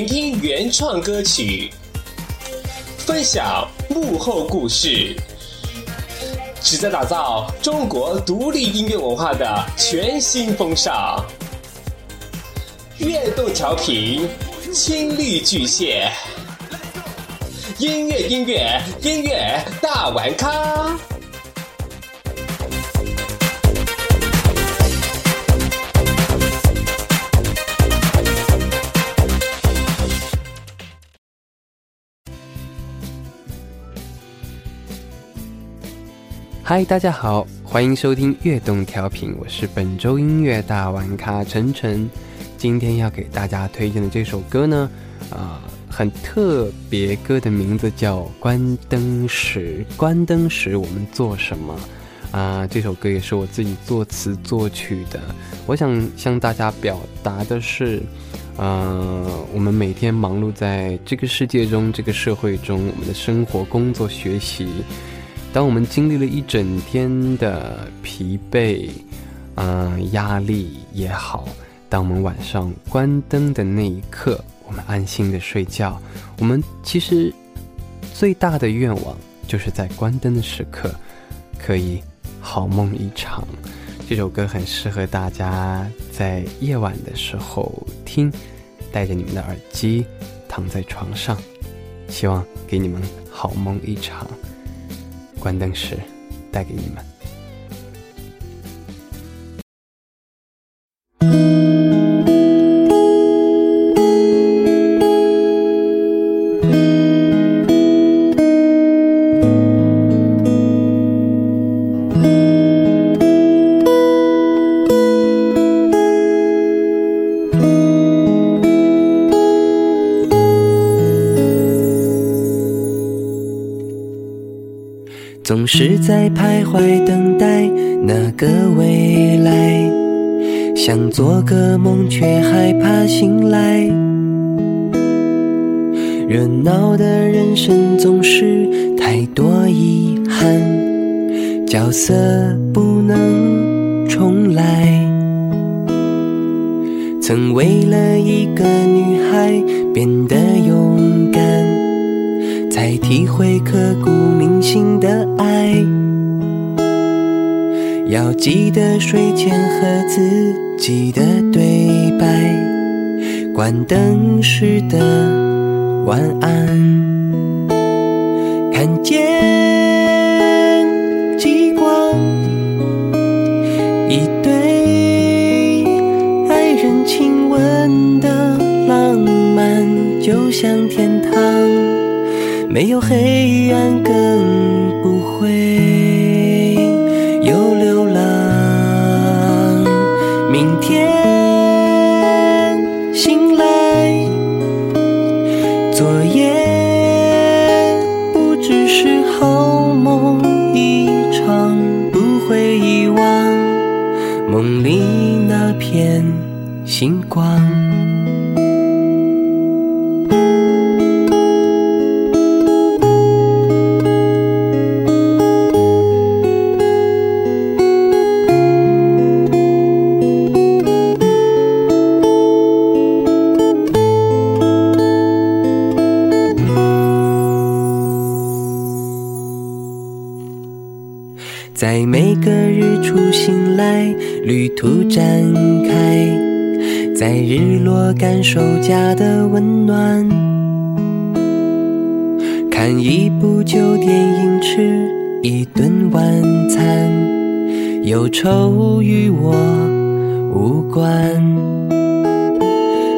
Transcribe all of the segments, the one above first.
聆听原创歌曲，分享幕后故事，旨在打造中国独立音乐文化的全新风尚。悦动调频，亲力巨献，音乐音乐音乐大玩咖。嗨，大家好，欢迎收听悦动调频，我是本周音乐大玩咖晨晨。今天要给大家推荐的这首歌呢，啊，很特别，歌的名字叫《关灯时》。关灯时我们做什么？啊，这首歌也是我自己作词作曲的。我想向大家表达的是，呃，我们每天忙碌在这个世界中，这个社会中，我们的生活、工作、学习。当我们经历了一整天的疲惫，嗯，压力也好，当我们晚上关灯的那一刻，我们安心的睡觉，我们其实最大的愿望就是在关灯的时刻，可以好梦一场。这首歌很适合大家在夜晚的时候听，带着你们的耳机躺在床上，希望给你们好梦一场。关灯时，带给你们。总是在徘徊等待那个未来，想做个梦却害怕醒来。热闹的人生总是太多遗憾，角色不能重来。曾为了一个女孩变得勇敢。才体会刻骨铭心的爱，要记得睡前和自己的对白，关灯时的晚安，看见极光，一对爱人亲吻的浪漫，就像天堂。没有黑暗，更不会有流浪。明天醒来，昨夜不只是好梦一场，不会遗忘梦里那片星光。在每个日出醒来，旅途展开，在日落感受家的温暖，看一部旧电影，吃一顿晚餐，忧愁与我无关，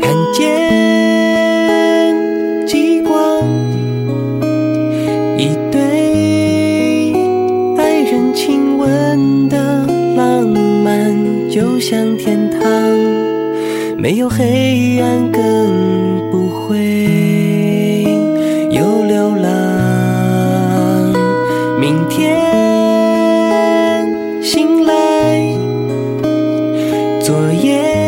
看见有黑暗，更不会有流浪。明天醒来，昨夜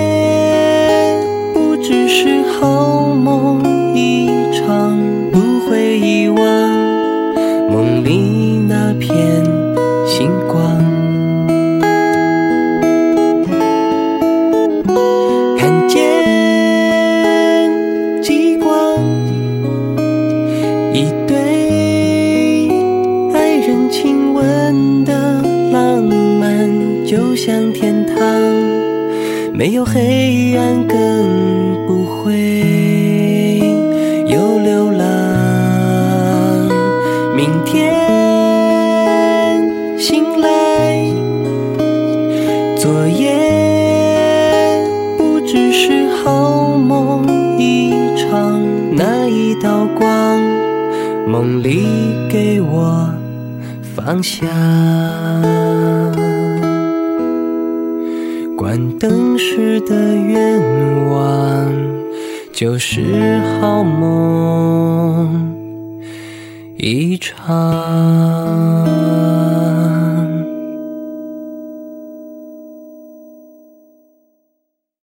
像天堂，没有黑暗，更不会有流浪。明天醒来，昨夜不只是好梦一场，那一道光，梦里给我方向。关灯时的愿望，就是好梦一场。